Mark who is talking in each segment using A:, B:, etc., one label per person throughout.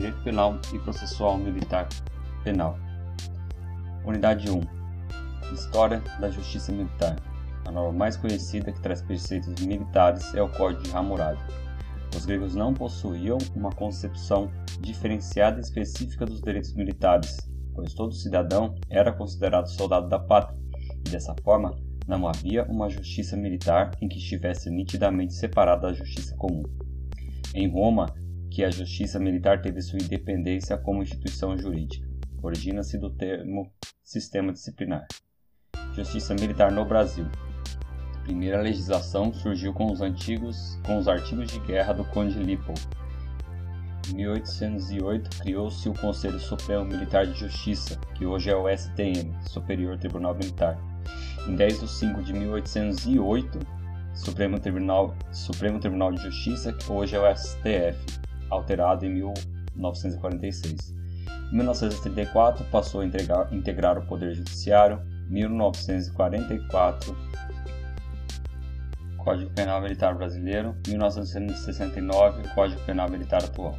A: Direito Penal e Processual Militar Penal. Unidade 1 História da Justiça Militar. A norma mais conhecida que traz preceitos militares é o Código de Hammurabi. Os gregos não possuíam uma concepção diferenciada e específica dos direitos militares, pois todo cidadão era considerado soldado da pátria, e dessa forma não havia uma justiça militar em que estivesse nitidamente separada da justiça comum. Em Roma, que a justiça militar teve sua independência como instituição jurídica. Origina-se do termo sistema disciplinar. Justiça militar no Brasil. A primeira legislação surgiu com os antigos com os artigos de guerra do Conde Lippel. Em 1808 criou-se o Conselho Supremo Militar de Justiça, que hoje é o STM, Superior Tribunal Militar. Em 10 de 5 de 1808, Supremo Tribunal, Supremo Tribunal de Justiça, que hoje é o STF, alterado em 1946. Em 1934, passou a integrar, integrar o Poder Judiciário. 1944, Código Penal Militar Brasileiro. 1969, Código Penal Militar atual.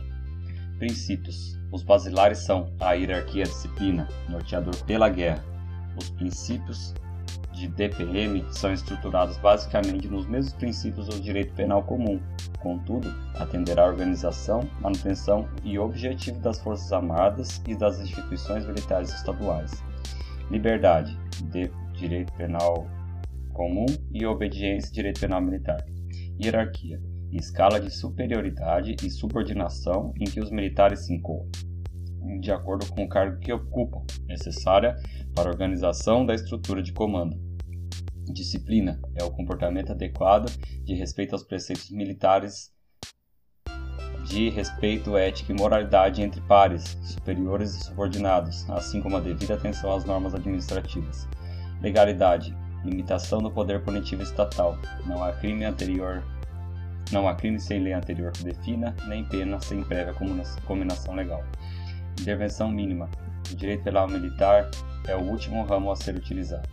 A: Princípios: Os basilares são a hierarquia, a disciplina, norteador pela guerra. Os princípios de DPM são estruturados basicamente nos mesmos princípios do direito penal comum, contudo, atenderá à organização, manutenção e objetivo das Forças Armadas e das instituições militares estaduais. Liberdade, de direito penal comum e obediência, direito penal militar. Hierarquia, escala de superioridade e subordinação em que os militares se encontram, de acordo com o cargo que ocupam, necessária para a organização da estrutura de comando. Disciplina é o comportamento adequado de respeito aos preceitos militares de respeito, ética e moralidade entre pares, superiores e subordinados, assim como a devida atenção às normas administrativas. Legalidade limitação do poder punitivo estatal. Não há crime anterior não há crime sem lei anterior que defina, nem pena sem prévia combinação legal. Intervenção mínima. O direito penal militar é o último ramo a ser utilizado.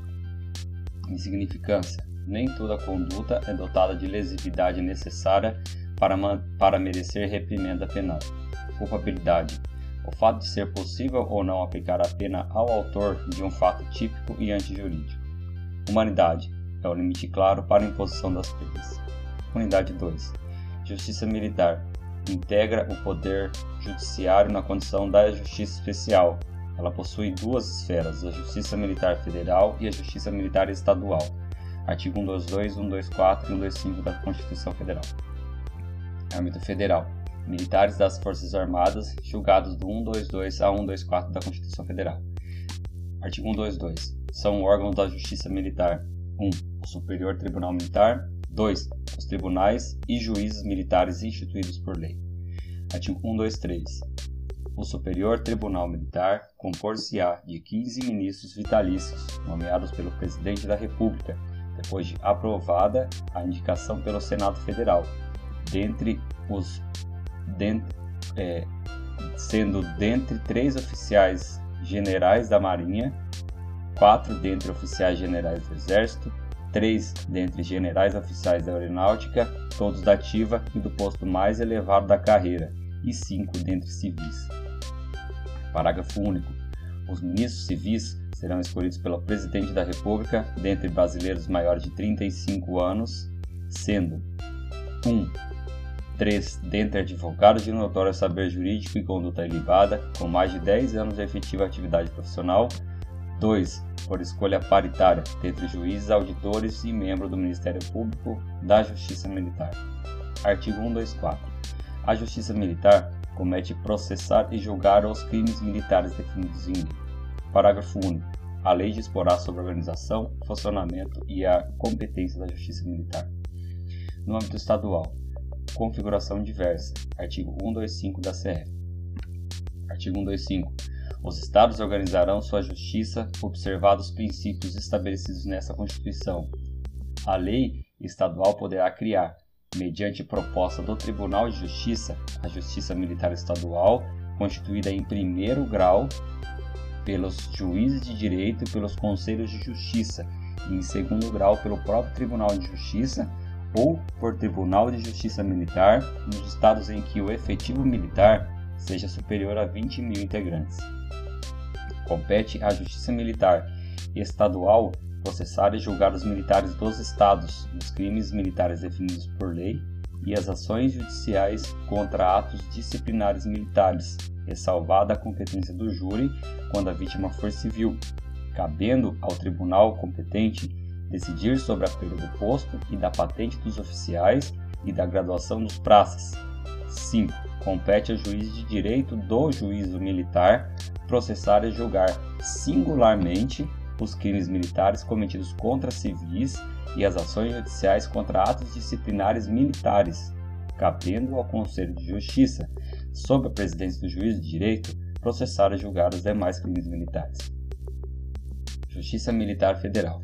A: Insignificância. Nem toda conduta é dotada de lesividade necessária para, para merecer reprimenda penal. Culpabilidade. O fato de ser possível ou não aplicar a pena ao autor de um fato típico e antijurídico. Humanidade. É o limite claro para a imposição das penas. Unidade 2. Justiça Militar. Integra o poder judiciário na condição da Justiça Especial, ela possui duas esferas, a Justiça Militar Federal e a Justiça Militar Estadual. Artigo 122, 124 e 125 da Constituição Federal. Âmbito Federal. Militares das Forças Armadas, julgados do 122 a 124 da Constituição Federal. Artigo 122. São órgãos da Justiça Militar: 1. O Superior Tribunal Militar. 2. Os tribunais e juízes militares instituídos por lei. Artigo 123 o Superior Tribunal Militar compor-se-á de 15 ministros vitalícios, nomeados pelo Presidente da República, depois de aprovada a indicação pelo Senado Federal, dentre os é, sendo dentre três oficiais generais da Marinha, quatro dentre oficiais generais do Exército, três dentre generais oficiais da Aeronáutica, todos da ativa e do posto mais elevado da carreira, e cinco dentre civis. Parágrafo único. Os ministros civis serão escolhidos pelo Presidente da República dentre brasileiros maiores de 35 anos, sendo 1. Um, 3. Dentre advogados de notório saber jurídico e conduta ilibada, com mais de 10 anos de efetiva atividade profissional. 2. Por escolha paritária, dentre juízes, auditores e membros do Ministério Público da Justiça Militar. Artigo 124. A Justiça Militar comete processar e julgar os crimes militares definidos em lei. Parágrafo único. A lei disporá sobre a organização, funcionamento e a competência da Justiça Militar. No âmbito estadual, configuração diversa. Artigo 125 da CF. Artigo 125. Os Estados organizarão sua justiça observados os princípios estabelecidos nessa Constituição. A lei estadual poderá criar, mediante proposta do Tribunal de Justiça, a Justiça Militar Estadual, constituída em primeiro grau pelos juízes de direito e pelos conselhos de justiça, e em segundo grau pelo próprio Tribunal de Justiça ou por Tribunal de Justiça Militar, nos estados em que o efetivo militar seja superior a 20 mil integrantes. Compete à Justiça Militar Estadual processar e julgar os militares dos estados nos crimes militares definidos por lei e as ações judiciais contra atos disciplinares militares, ressalvada a competência do júri quando a vítima for civil, cabendo ao tribunal competente decidir sobre a perda do posto e da patente dos oficiais e da graduação dos praças. 5. Compete ao juiz de direito do juízo militar processar e julgar singularmente os crimes militares cometidos contra civis e as ações judiciais contra atos disciplinares militares, cabendo ao Conselho de Justiça, sob a presidência do juiz de direito, processar e julgar os demais crimes militares. Justiça Militar Federal.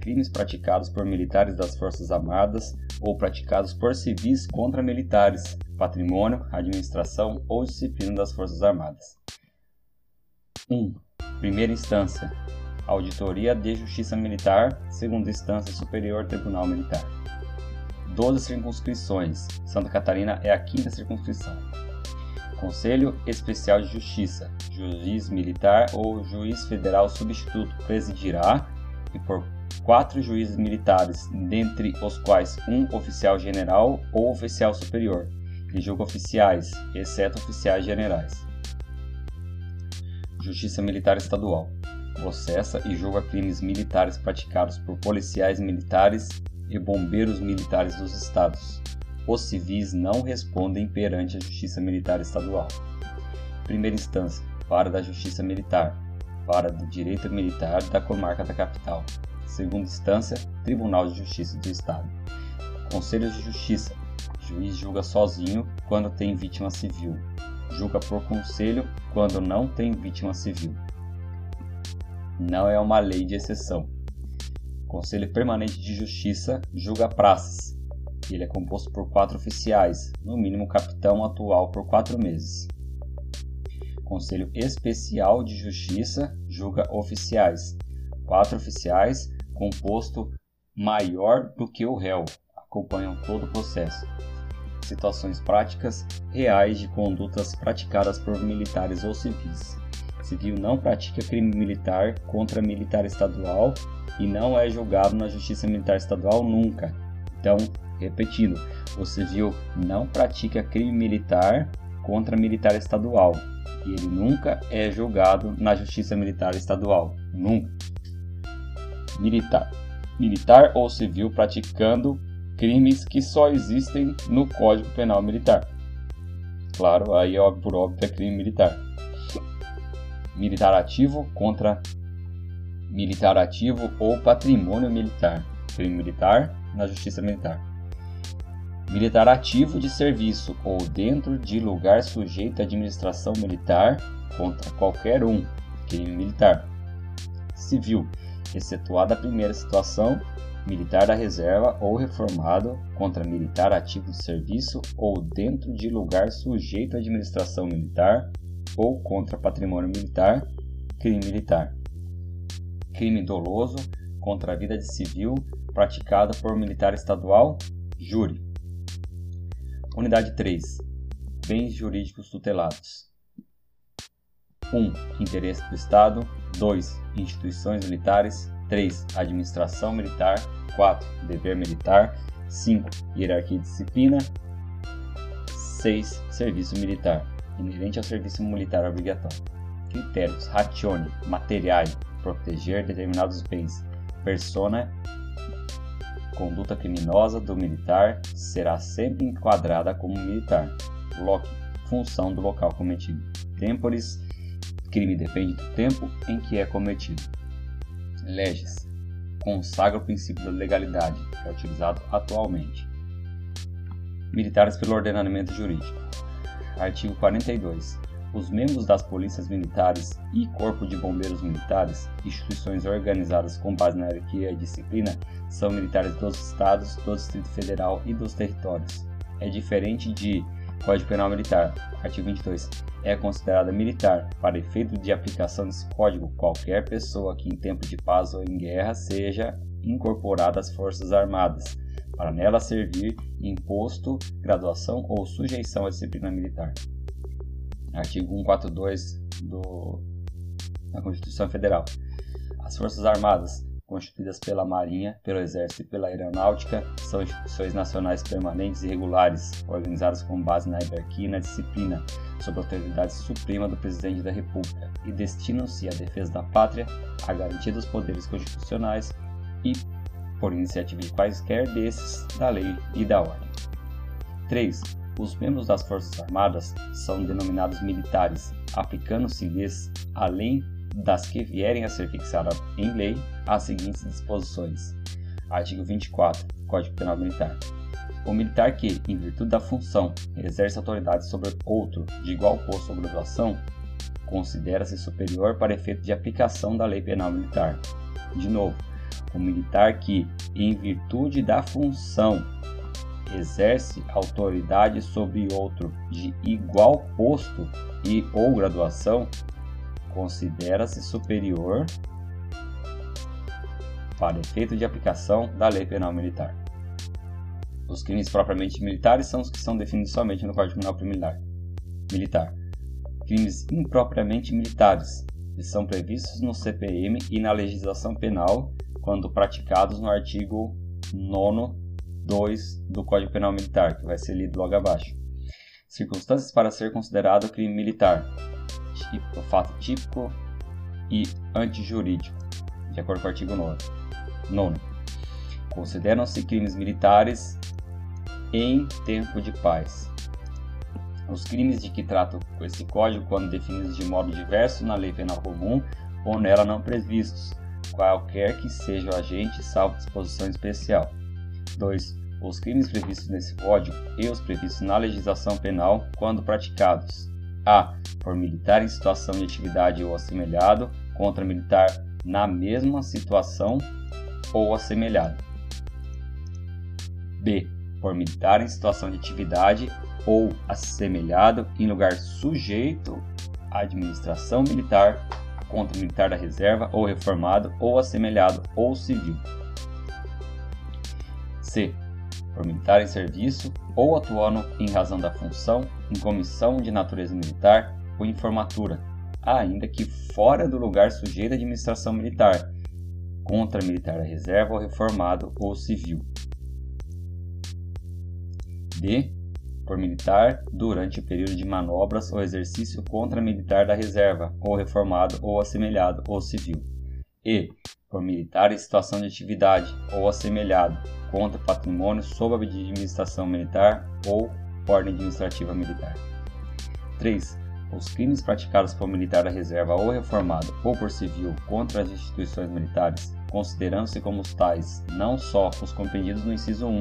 A: Crimes praticados por militares das Forças Armadas ou praticados por civis contra militares, patrimônio, administração ou disciplina das Forças Armadas. 1. Primeira instância. Auditoria de Justiça Militar, segunda instância Superior Tribunal Militar. 12 circunscrições. Santa Catarina é a quinta circunscrição. Conselho Especial de Justiça. Juiz militar ou juiz federal substituto presidirá e por quatro juízes militares, dentre os quais um oficial general ou oficial superior, que julga oficiais, exceto oficiais generais. Justiça Militar Estadual processa e julga crimes militares praticados por policiais militares e bombeiros militares dos estados. Os civis não respondem perante a Justiça Militar Estadual. Primeira instância, Vara da Justiça Militar, Vara do Direito Militar da Comarca da Capital. Segunda instância, Tribunal de Justiça do Estado. Conselho de Justiça, juiz julga sozinho quando tem vítima civil. Julga por conselho quando não tem vítima civil não é uma lei de exceção. Conselho Permanente de Justiça julga praças. Ele é composto por quatro oficiais, no mínimo capitão atual por quatro meses. Conselho Especial de Justiça julga oficiais. Quatro oficiais, composto maior do que o réu, acompanham todo o processo. Situações práticas reais de condutas praticadas por militares ou civis civil não pratica crime militar contra militar estadual e não é julgado na Justiça Militar Estadual nunca. Então, repetindo, o civil não pratica crime militar contra militar estadual e ele nunca é julgado na Justiça Militar Estadual. Nunca. Militar. Militar ou civil praticando crimes que só existem no Código Penal Militar. Claro, aí óbvio por óbvio é crime militar militar ativo contra militar ativo ou patrimônio militar, crime militar na justiça militar. Militar ativo de serviço ou dentro de lugar sujeito à administração militar contra qualquer um, crime militar. Civil, excetuada a primeira situação, militar da reserva ou reformado contra militar ativo de serviço ou dentro de lugar sujeito à administração militar ou contra patrimônio militar, crime militar. Crime doloso contra a vida de civil praticado por militar estadual, júri. Unidade 3. Bens jurídicos tutelados. 1. Interesse do Estado. 2. Instituições militares. 3. Administração militar. 4. Dever militar. 5. Hierarquia e disciplina. 6. Serviço militar inerente ao serviço militar obrigatório. Critérios: ratione, materiais, proteger determinados bens, persona, conduta criminosa do militar será sempre enquadrada como militar. Loc, função do local cometido. Temporis, crime depende do tempo em que é cometido. Leges, consagra o princípio da legalidade, que é utilizado atualmente. Militares pelo ordenamento jurídico Artigo 42. Os membros das polícias militares e Corpo de Bombeiros Militares, instituições organizadas com base na hierarquia e disciplina, são militares dos estados, do Distrito Federal e dos territórios. É diferente de Código Penal Militar. Artigo 22. É considerada militar, para efeito de aplicação desse código, qualquer pessoa que em tempo de paz ou em guerra seja incorporada às Forças Armadas, para nela servir imposto, graduação ou sujeição à disciplina militar. Artigo 142 do, da Constituição Federal. As Forças Armadas, constituídas pela Marinha, pelo Exército e pela Aeronáutica, são instituições nacionais permanentes e regulares, organizadas com base na hierarquia e na disciplina, sob a autoridade suprema do Presidente da República, e destinam-se à defesa da pátria, à garantia dos poderes constitucionais e, por iniciativa de quaisquer desses, da lei e da ordem. 3 os membros das Forças Armadas são denominados militares, aplicando-se-lhes, além das que vierem a ser fixadas em lei, as seguintes disposições. Artigo 24, Código Penal Militar. O militar que, em virtude da função, exerce autoridade sobre outro de igual posto ou graduação, considera-se superior para efeito de aplicação da lei penal militar. De novo, o militar que, em virtude da função, exerce autoridade sobre outro de igual posto e ou graduação, considera-se superior para efeito de aplicação da lei penal militar. Os crimes propriamente militares são os que são definidos somente no Código Penal Militar. Militar. Crimes impropriamente militares, que são previstos no CPM e na legislação penal quando praticados no artigo 9 2 do Código Penal Militar, que vai ser lido logo abaixo. Circunstâncias para ser considerado crime militar. Tipo, fato típico e antijurídico, de acordo com o artigo 9. 9. Consideram-se crimes militares em tempo de paz. Os crimes de que trata esse código, quando definidos de modo diverso na lei penal comum ou nela não previstos, qualquer que seja o agente, salvo disposição especial. 2 os crimes previstos nesse código e os previstos na legislação penal quando praticados a. por militar em situação de atividade ou assemelhado contra militar na mesma situação ou assemelhado. B. por militar em situação de atividade ou assemelhado em lugar sujeito à administração militar contra militar da reserva ou reformado ou assemelhado ou civil. C por militar em serviço ou atuando em razão da função, em comissão de natureza militar ou em formatura, ainda que fora do lugar sujeito à administração militar, contra militar da reserva ou reformado ou civil. D. Por militar durante o período de manobras ou exercício contra militar da reserva, ou reformado ou assemelhado ou civil. E. Por militar em situação de atividade ou assemelhado, contra patrimônio sob a administração militar ou ordem administrativa militar. 3. Os crimes praticados por militar da reserva ou reformado ou por civil contra as instituições militares, considerando-se como tais não só os compreendidos no inciso 1,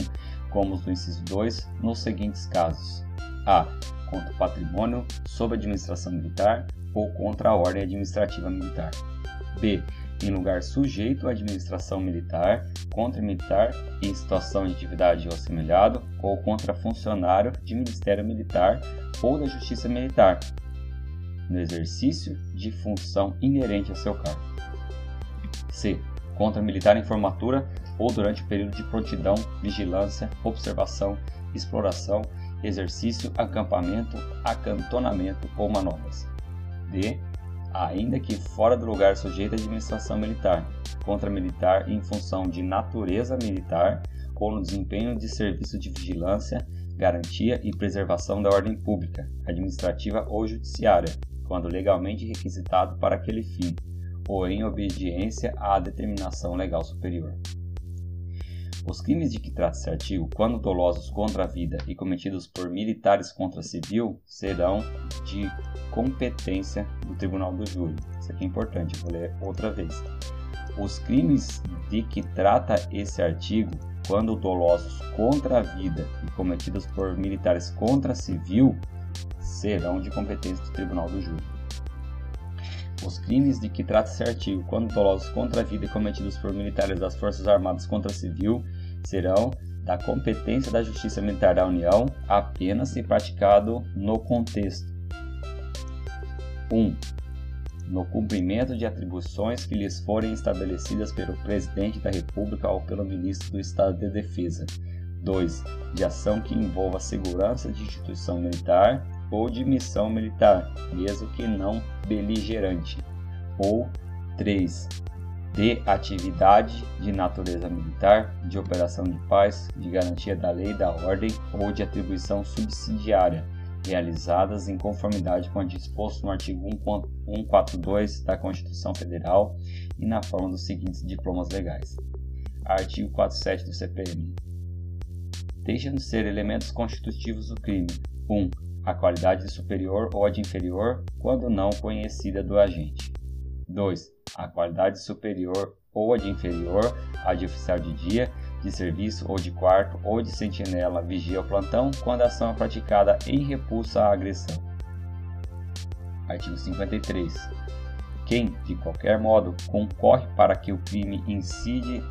A: como os do inciso 2, nos seguintes casos: a. contra o patrimônio sob administração militar ou contra a ordem administrativa militar. b em lugar sujeito à administração militar, contra militar em situação de atividade ou assemelhado, ou contra funcionário de Ministério Militar ou da Justiça Militar, no exercício de função inerente a seu cargo. C. Contra militar em formatura ou durante o período de prontidão, vigilância, observação, exploração, exercício, acampamento, acantonamento ou manobras. D ainda que fora do lugar sujeito à administração militar, contra militar em função de natureza militar ou no desempenho de serviço de vigilância, garantia e preservação da ordem pública, administrativa ou judiciária, quando legalmente requisitado para aquele fim, ou em obediência à determinação legal superior. Os crimes de que trata esse artigo, quando dolosos contra a vida e cometidos por militares contra civil, serão de competência do Tribunal do Júri. Isso aqui é importante, vou ler outra vez. Os crimes de que trata esse artigo, quando dolosos contra a vida e cometidos por militares contra civil, serão de competência do Tribunal do Júri. Os crimes de que trata esse artigo, quando dolosos contra a vida e cometidos por militares das Forças Armadas contra civil, serão da competência da Justiça Militar da União apenas se praticado no contexto 1. Um, no cumprimento de atribuições que lhes forem estabelecidas pelo Presidente da República ou pelo Ministro do Estado de Defesa. 2. De ação que envolva segurança de instituição militar. ou de missão militar, mesmo que não beligerante. Ou 3. De atividade de natureza militar, de operação de paz, de garantia da lei e da ordem ou de atribuição subsidiária, realizadas em conformidade com o disposto no artigo 142 da Constituição Federal e na forma dos seguintes diplomas legais. Artigo 47 do CPM. Deixam de ser elementos constitutivos do crime: 1. Um, a qualidade de superior ou a de inferior, quando não conhecida do agente. 2. A qualidade superior ou a de inferior à de oficial de dia, de serviço ou de quarto ou de sentinela, vigia ou plantão, quando a ação é praticada em repulsa à agressão. Artigo 53. Quem, de qualquer modo, concorre para que o crime incide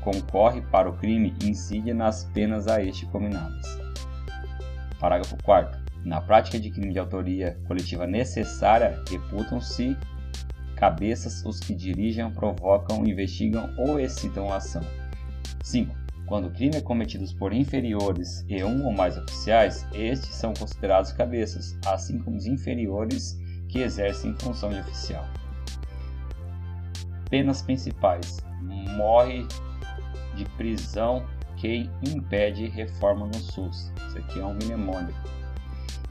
A: concorre para o crime incide nas penas a este combinadas. Parágrafo 4 Na prática de crime de autoria coletiva necessária, reputam-se cabeças os que dirigem, provocam, investigam ou excitam a ação. 5. Quando o crime é cometido por inferiores e um ou mais oficiais, estes são considerados cabeças, assim como os inferiores que exercem função de oficial. Penas principais: morre de prisão quem impede reforma no SUS. Isso aqui é um mnemônico.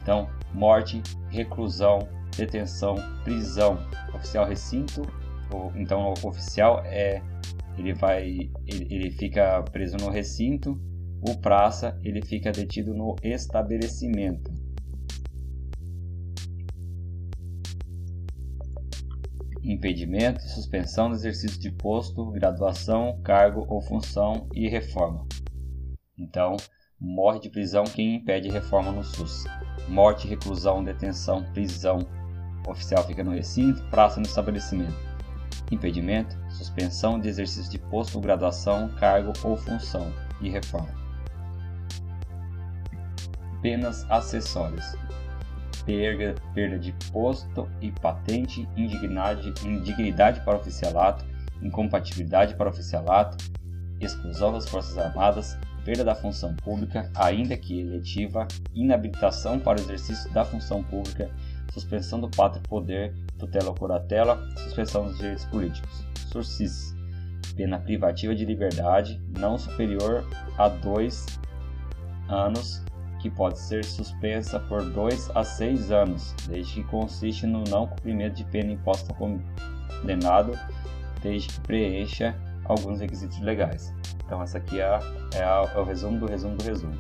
A: Então, morte, reclusão, detenção, prisão, oficial recinto. Então, o oficial é ele vai ele, ele fica preso no recinto. O praça ele fica detido no estabelecimento. impedimento, suspensão do exercício de posto, graduação, cargo ou função e reforma. Então, morre de prisão quem impede reforma no SUS. Morte, reclusão, detenção, prisão. O oficial fica no recinto, praça no estabelecimento. Impedimento, suspensão de exercício de posto, graduação, cargo ou função e reforma. Penas acessórias perda, perda de posto e patente, indignidade, indignidade para oficialato, incompatibilidade para oficialato, exclusão das Forças Armadas, perda da função pública, ainda que eletiva, inabilitação para o exercício da função pública, suspensão do pátrio poder, tutela ou curatela, suspensão dos direitos políticos. Sursis, pena privativa de liberdade não superior a dois anos, que pode ser suspensa por dois a seis anos, desde que consiste no não cumprimento de pena imposta ao condenado, desde que preencha alguns requisitos legais. Então, essa aqui é, é, a, é o resumo do resumo do resumo.